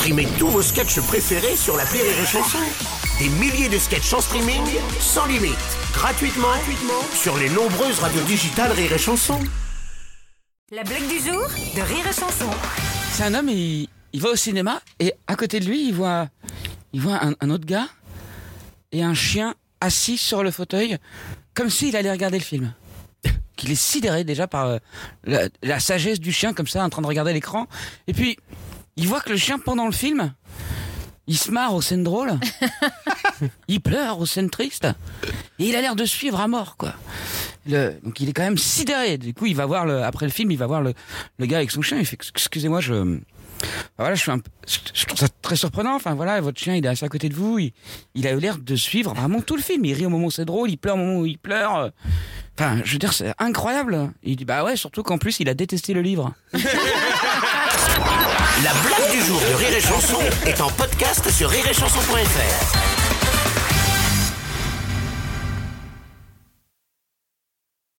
Streamez tous vos sketchs préférés sur la Rire et Chanson. Des milliers de sketchs en streaming, sans limite, gratuitement, gratuitement sur les nombreuses radios digitales Rire et Chanson. La blague du jour de Rire et Chanson. C'est un homme, il, il va au cinéma et à côté de lui, il voit, il voit un, un autre gars et un chien assis sur le fauteuil, comme s'il allait regarder le film. Qu'il est sidéré déjà par euh, la, la sagesse du chien, comme ça, en train de regarder l'écran. Et puis, il voit que le chien, pendant le film, il se marre aux scènes drôles, il pleure aux scènes tristes, et il a l'air de suivre à mort, quoi. Le- donc il est quand même sidéré. Du coup, il va voir le, après le film, il va voir le, le gars avec son chien. Il fait excusez-moi, je ben voilà, je suis un, peu- je trouve ça très surprenant. Enfin voilà, votre chien, il est assis à côté de vous. Il, il a eu l'air de suivre vraiment tout le film. Il rit au moment où c'est drôle, il pleure au moment où il pleure. Enfin, je veux dire, c'est incroyable. Il dit bah ouais, surtout qu'en plus, il a détesté le livre. de Rire et Chanson est en podcast sur rireetchanson.fr.